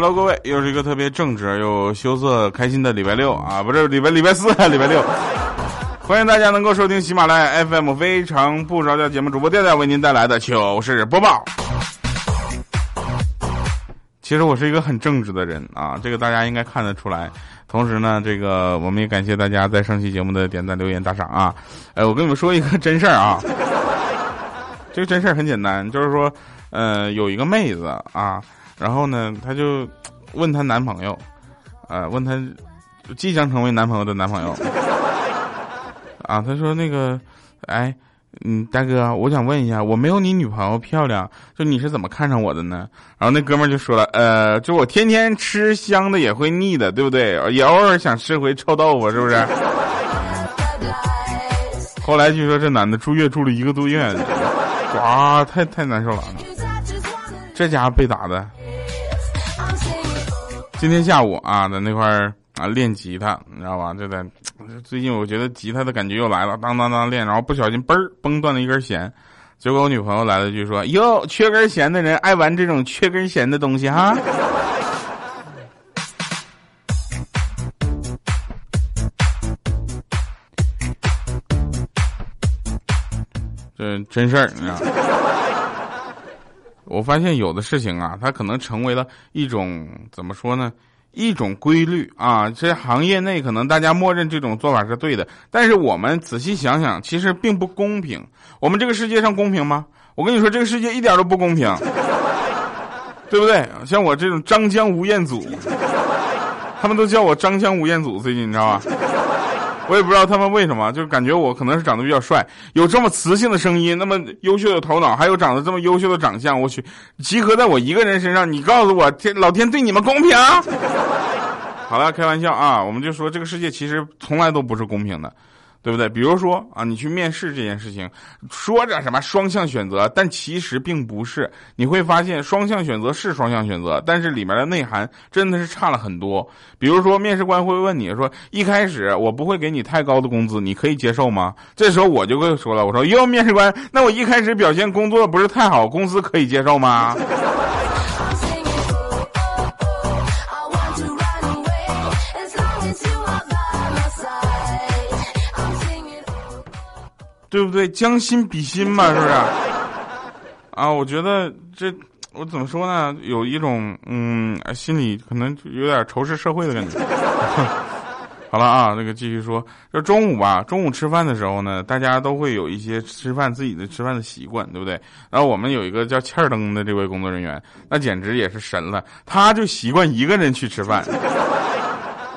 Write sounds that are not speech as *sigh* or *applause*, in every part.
Hello，各位，又是一个特别正直又羞涩开心的礼拜六啊，不是礼拜礼拜四，*laughs* 礼拜六。欢迎大家能够收听喜马拉雅 FM 非常不着调节目主播调调为您带来的糗事播报。其实我是一个很正直的人啊，这个大家应该看得出来。同时呢，这个我们也感谢大家在上期节目的点赞、留言、打赏啊。哎，我跟你们说一个真事儿啊，这个真事儿很简单，就是说，呃，有一个妹子啊。然后呢，她就问她男朋友，呃，问她即将成为男朋友的男朋友，*laughs* 啊，她说那个，哎，嗯，大哥，我想问一下，我没有你女朋友漂亮，就你是怎么看上我的呢？然后那哥们儿就说了，呃，就我天天吃香的也会腻的，对不对？也偶尔想吃回臭豆腐，是不是？*laughs* 后来据说这男的住院住了一个多月，哇，太太难受了，这家伙被打的。今天下午啊，在那块儿啊练吉他，你知道吧？就在最近，我觉得吉他的感觉又来了，当当当练，然后不小心嘣儿崩断了一根弦，结果我女朋友来了句说：“ *laughs* 哟，缺根弦的人爱玩这种缺根弦的东西哈。*laughs* ”这真事儿，你知道。我发现有的事情啊，它可能成为了一种怎么说呢？一种规律啊。这行业内可能大家默认这种做法是对的，但是我们仔细想想，其实并不公平。我们这个世界上公平吗？我跟你说，这个世界一点都不公平，对不对？像我这种张江吴彦祖，他们都叫我张江吴彦祖。最近你知道吧？我也不知道他们为什么，就感觉我可能是长得比较帅，有这么磁性的声音，那么优秀的头脑，还有长得这么优秀的长相，我去，集合在我一个人身上，你告诉我，天，老天对你们公平？*laughs* 好了，开玩笑啊，我们就说这个世界其实从来都不是公平的。对不对？比如说啊，你去面试这件事情，说着什么双向选择，但其实并不是。你会发现，双向选择是双向选择，但是里面的内涵真的是差了很多。比如说，面试官会问你说：“一开始我不会给你太高的工资，你可以接受吗？”这时候我就会说了：“我说哟，面试官，那我一开始表现工作不是太好，工资可以接受吗？”对不对？将心比心嘛，*laughs* 是不是？啊，我觉得这我怎么说呢？有一种嗯，心里可能有点仇视社会的感觉。*laughs* 好了啊，那个继续说，就中午吧，中午吃饭的时候呢，大家都会有一些吃饭自己的吃饭的习惯，对不对？然后我们有一个叫欠儿登的这位工作人员，那简直也是神了，他就习惯一个人去吃饭。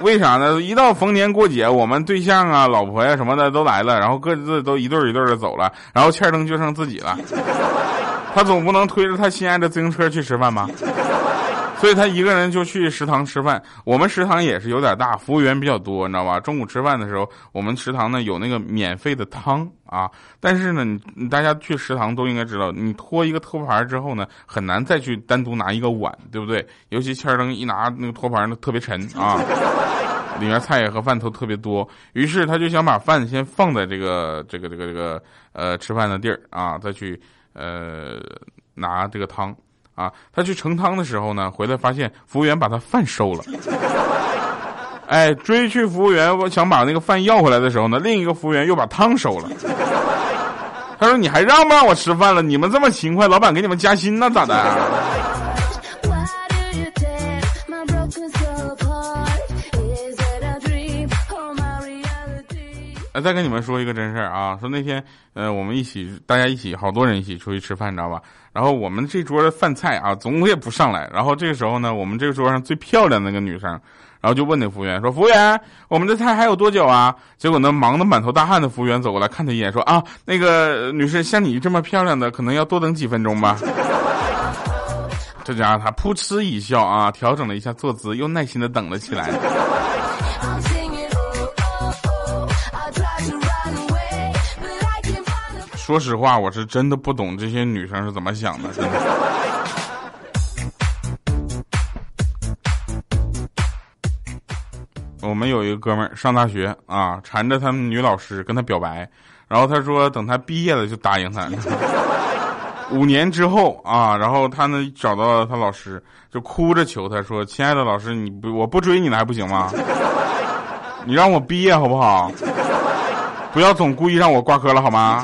为啥呢？一到逢年过节，我们对象啊、老婆呀什么的都来了，然后各自都一对一对的走了，然后欠灯就剩自己了。他总不能推着他心爱的自行车去吃饭吧？所以他一个人就去食堂吃饭。我们食堂也是有点大，服务员比较多，你知道吧？中午吃饭的时候，我们食堂呢有那个免费的汤啊。但是呢，你大家去食堂都应该知道，你托一个托盘之后呢，很难再去单独拿一个碗，对不对？尤其欠灯一拿那个托盘，那特别沉啊，*laughs* 里面菜和饭都特别多。于是他就想把饭先放在这个这个这个这个呃吃饭的地儿啊，再去呃拿这个汤。啊，他去盛汤的时候呢，回来发现服务员把他饭收了。哎，追去服务员，我想把那个饭要回来的时候呢，另一个服务员又把汤收了。他说：“你还让不让我吃饭了？你们这么勤快，老板给你们加薪呢，咋的？”哎，再跟你们说一个真事儿啊，说那天，呃，我们一起，大家一起，好多人一起出去吃饭，你知道吧？然后我们这桌的饭菜啊，总也不上来。然后这个时候呢，我们这个桌上最漂亮的那个女生，然后就问那服务员说：“服务员，我们的菜还有多久啊？”结果呢，忙得满头大汗的服务员走过来看她一眼，说：“啊，那个女士，像你这么漂亮的，可能要多等几分钟吧。*laughs* ”这家伙他噗嗤一笑啊，调整了一下坐姿，又耐心的等了起来。说实话，我是真的不懂这些女生是怎么想的。真的。我们有一个哥们儿上大学啊，缠着他们女老师跟他表白，然后他说等他毕业了就答应他。五年之后啊，然后他呢找到他老师，就哭着求他说：“亲爱的老师，你不我不追你了还不行吗？你让我毕业好不好？不要总故意让我挂科了好吗？”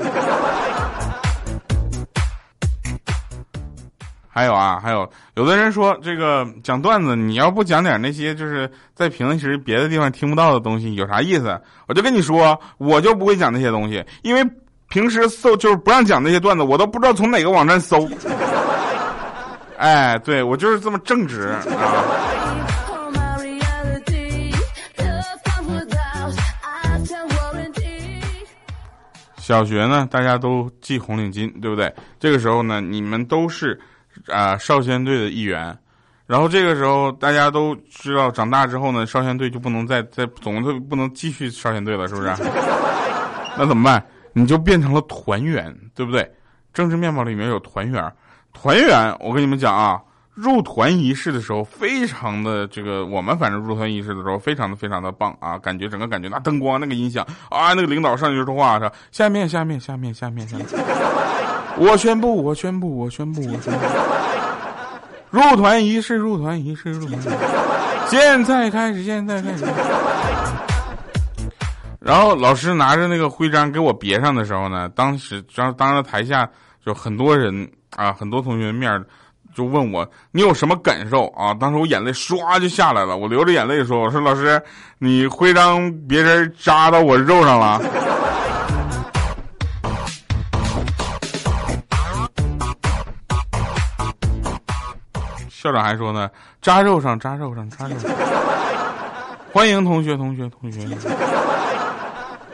还有啊，还有有的人说这个讲段子，你要不讲点那些就是在平时别的地方听不到的东西，有啥意思？我就跟你说，我就不会讲那些东西，因为。平时搜就是不让讲那些段子，我都不知道从哪个网站搜。哎，对我就是这么正直啊。小学呢，大家都系红领巾，对不对？这个时候呢，你们都是啊少先队的一员。然后这个时候大家都知道，长大之后呢，少先队就不能再再总队不能继续少先队了，是不是？*laughs* 那怎么办？你就变成了团员，对不对？政治面貌里面有团员，团员，我跟你们讲啊，入团仪式的时候非常的这个，我们反正入团仪式的时候非常的非常的棒啊，感觉整个感觉那灯光那个音响啊，那个领导上去说话是下面下面下面下面下面，我宣布我宣布我宣布我宣布，入团仪式入团仪式入团，现在开始现在开始。然后老师拿着那个徽章给我别上的时候呢，当时当当着台下就很多人啊，很多同学面就问我你有什么感受啊？当时我眼泪唰就下来了，我流着眼泪说：“我说老师，你徽章别人扎到我肉上了。”校长还说呢：“扎肉上，扎肉上，扎肉上。”欢迎同学，同学，同学。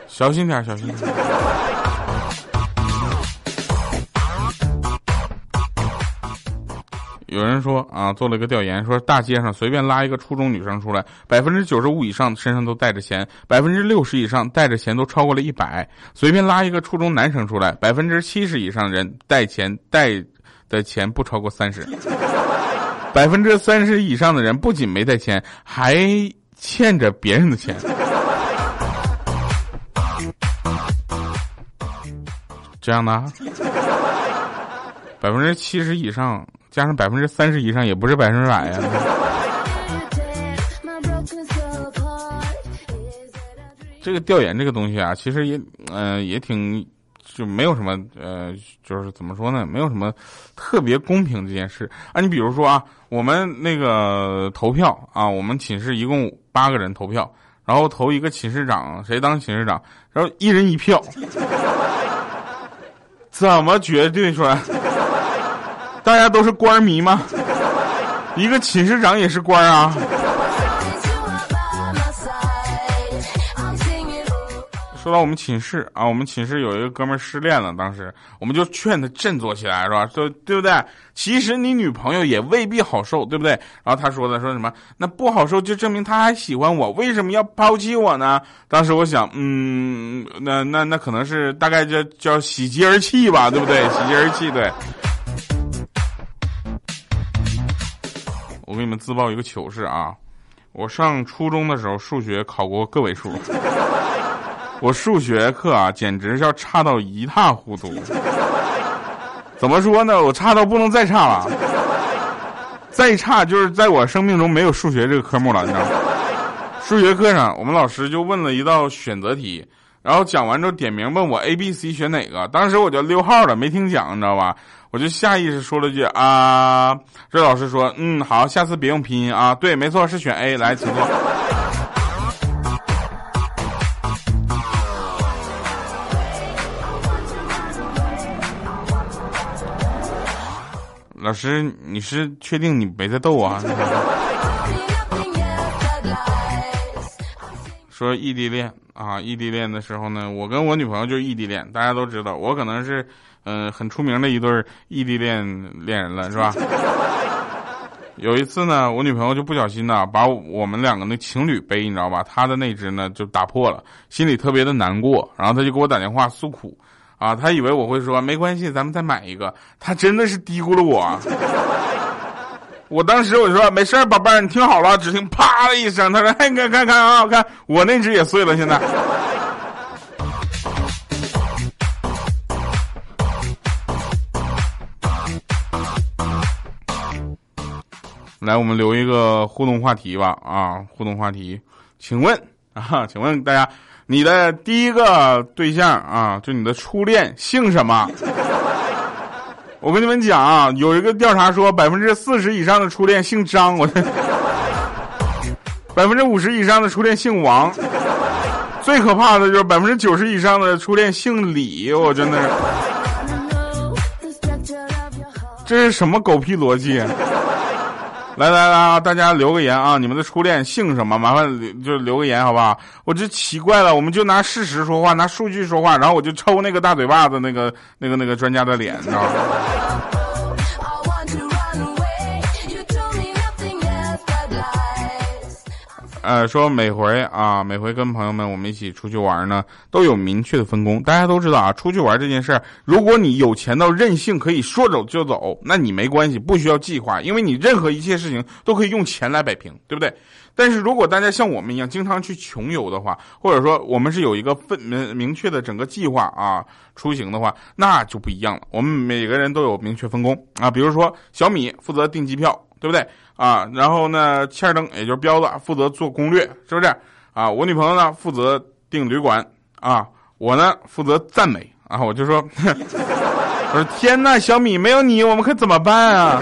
小心点，小心点。有人说啊，做了一个调研，说大街上随便拉一个初中女生出来，百分之九十五以上身上都带着钱，百分之六十以上带着钱都超过了一百。随便拉一个初中男生出来，百分之七十以上人带钱带的钱不超过三十，百分之三十以上的人不仅没带钱，还欠着别人的钱。这样的，百分之七十以上加上百分之三十以上，也不是百分之百呀。这个调研这个东西啊，其实也嗯也挺就没有什么呃，就是怎么说呢，没有什么特别公平这件事啊。你比如说啊，我们那个投票啊，我们寝室一共八个人投票，然后投一个寝室长，谁当寝室长，然后一人一票。*laughs* 怎么决定出来？大家都是官迷吗？一个寝室长也是官啊。说到我们寝室啊，我们寝室有一个哥们失恋了，当时我们就劝他振作起来，是吧？说对不对？其实你女朋友也未必好受，对不对？然后他说的说什么？那不好受就证明他还喜欢我，为什么要抛弃我呢？当时我想，嗯，那那那可能是大概叫叫喜极而泣吧，对不对？喜极而泣，对。我给你们自曝一个糗事啊，我上初中的时候数学考过个位数。我数学课啊，简直是要差到一塌糊涂。*laughs* 怎么说呢？我差到不能再差了，再差就是在我生命中没有数学这个科目了，你知道吗？数学课上，我们老师就问了一道选择题，然后讲完之后点名问我 A、B、C 选哪个，当时我就溜号了，没听讲，你知道吧？我就下意识说了句啊，这老师说，嗯，好，下次别用拼音啊，对，没错，是选 A，来，请坐。老师，你是确定你没在逗我啊？说异地恋啊，异地恋的时候呢，我跟我女朋友就是异地恋，大家都知道，我可能是嗯很出名的一对异地恋恋人了，是吧？有一次呢，我女朋友就不小心呢，把我们两个那情侣杯，你知道吧？她的那只呢就打破了，心里特别的难过，然后她就给我打电话诉苦。啊，他以为我会说没关系，咱们再买一个。他真的是低估了我。我当时我就说没事宝贝儿，你听好了，只听啪的一声，他说哎，你看看看啊，看我那只也碎了，现在。来，我们留一个互动话题吧，啊，互动话题，请问啊，请问大家。你的第一个对象啊，就你的初恋姓什么？*laughs* 我跟你们讲啊，有一个调查说，百分之四十以上的初恋姓张，我百分之五十以上的初恋姓王，最可怕的就是百分之九十以上的初恋姓李，我真的是，这是什么狗屁逻辑？*laughs* 来来来啊，大家留个言啊！你们的初恋姓什么？麻烦就留个言好不好？我这奇怪了，我们就拿事实说话，拿数据说话，然后我就抽那个大嘴巴子那个那个那个专家的脸，你知道吗？呃，说每回啊，每回跟朋友们我们一起出去玩呢，都有明确的分工。大家都知道啊，出去玩这件事儿，如果你有钱到任性，可以说走就走，那你没关系，不需要计划，因为你任何一切事情都可以用钱来摆平，对不对？但是如果大家像我们一样经常去穷游的话，或者说我们是有一个分明明确的整个计划啊出行的话，那就不一样了。我们每个人都有明确分工啊，比如说小米负责订机票，对不对？啊，然后呢，欠灯也就是彪子负责做攻略，是不是？啊，我女朋友呢负责订旅馆，啊，我呢负责赞美，啊，我就说，*laughs* 我说天呐，小米没有你我们可怎么办啊？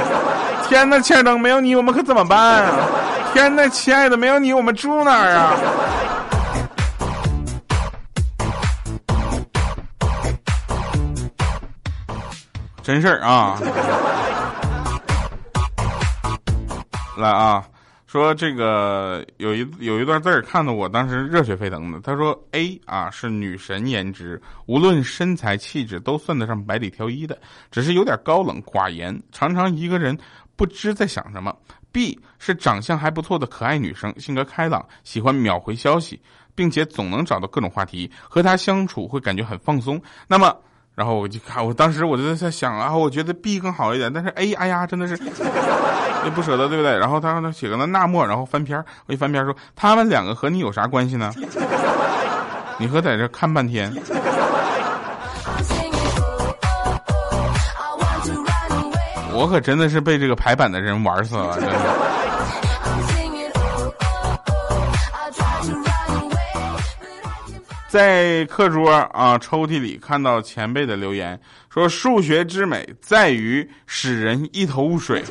天呐，欠灯没有你我们可怎么办啊？天呐，亲爱的没有你我们住哪儿啊？真事儿啊。来啊，说这个有一有一段字儿看得我当时热血沸腾的。他说 A 啊是女神颜值，无论身材气质都算得上百里挑一的，只是有点高冷寡言，常常一个人不知在想什么。B 是长相还不错的可爱女生，性格开朗，喜欢秒回消息，并且总能找到各种话题，和她相处会感觉很放松。那么。然后我就看，我当时我就在想啊，我觉得 B 更好一点，但是 A，哎呀，真的是也不舍得，对不对？然后他让他写个那纳莫，然后翻篇我一翻篇说他们两个和你有啥关系呢？你和在这看半天，我可真的是被这个排版的人玩死了，真的。在课桌啊抽屉里看到前辈的留言，说数学之美在于使人一头雾水。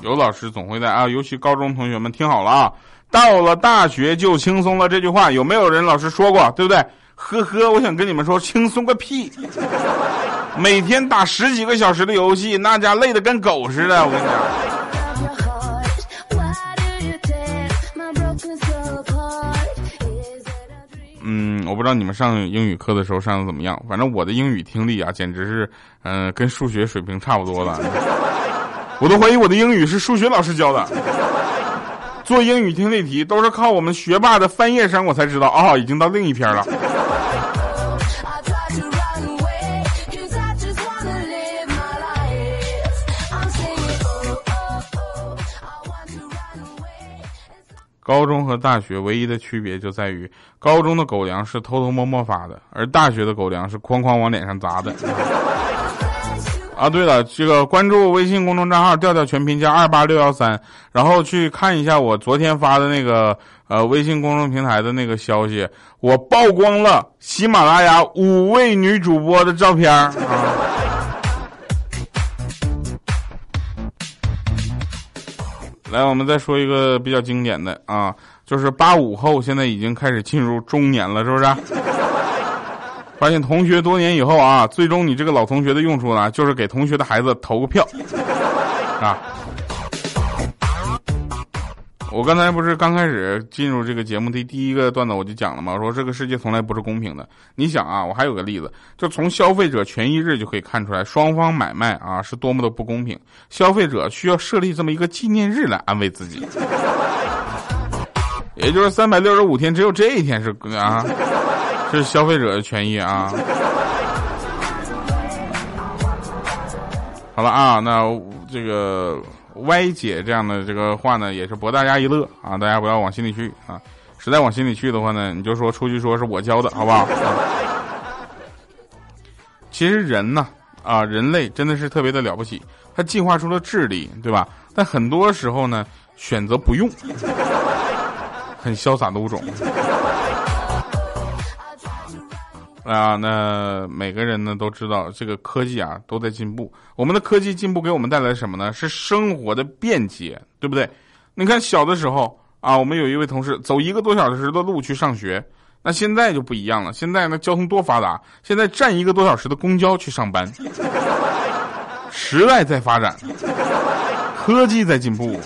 有老师总会在啊，尤其高中同学们听好了啊，到了大学就轻松了这句话有没有人老师说过？对不对？呵呵，我想跟你们说，轻松个屁！每天打十几个小时的游戏，那家累得跟狗似的，我跟你讲。我不知道你们上英语课的时候上的怎么样，反正我的英语听力啊，简直是，嗯，跟数学水平差不多了。我都怀疑我的英语是数学老师教的。做英语听力题都是靠我们学霸的翻页声，我才知道啊，已经到另一篇了。高中和大学唯一的区别就在于，高中的狗粮是偷偷摸摸发的，而大学的狗粮是哐哐往脸上砸的。*laughs* 啊，对了，这个关注微信公众账号“调调全拼加二八六幺三”，然后去看一下我昨天发的那个呃微信公众平台的那个消息，我曝光了喜马拉雅五位女主播的照片啊。来，我们再说一个比较经典的啊，就是八五后现在已经开始进入中年了，是不是？*laughs* 发现同学多年以后啊，最终你这个老同学的用处呢，就是给同学的孩子投个票，啊。我刚才不是刚开始进入这个节目的第一个段子我就讲了吗？我说这个世界从来不是公平的。你想啊，我还有个例子，就从消费者权益日就可以看出来，双方买卖啊是多么的不公平。消费者需要设立这么一个纪念日来安慰自己，也就是三百六十五天，只有这一天是啊，是消费者的权益啊。好了啊，那这个。歪解这样的这个话呢，也是博大家一乐啊！大家不要往心里去啊！实在往心里去的话呢，你就说出去说是我教的，好不好？其实人呢啊，人类真的是特别的了不起，它进化出了智力，对吧？但很多时候呢，选择不用，很潇洒的物种。啊，那每个人呢都知道，这个科技啊都在进步。我们的科技进步给我们带来什么呢？是生活的便捷，对不对？你看小的时候啊，我们有一位同事走一个多小时的路去上学，那现在就不一样了。现在呢，交通多发达，现在站一个多小时的公交去上班。*laughs* 时代在发展，科技在进步。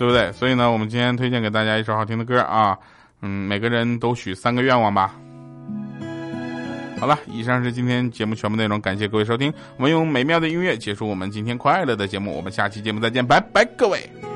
对不对？所以呢，我们今天推荐给大家一首好听的歌啊，嗯，每个人都许三个愿望吧。好了，以上是今天节目全部内容，感谢各位收听。我们用美妙的音乐结束我们今天快乐的节目，我们下期节目再见，拜拜，各位。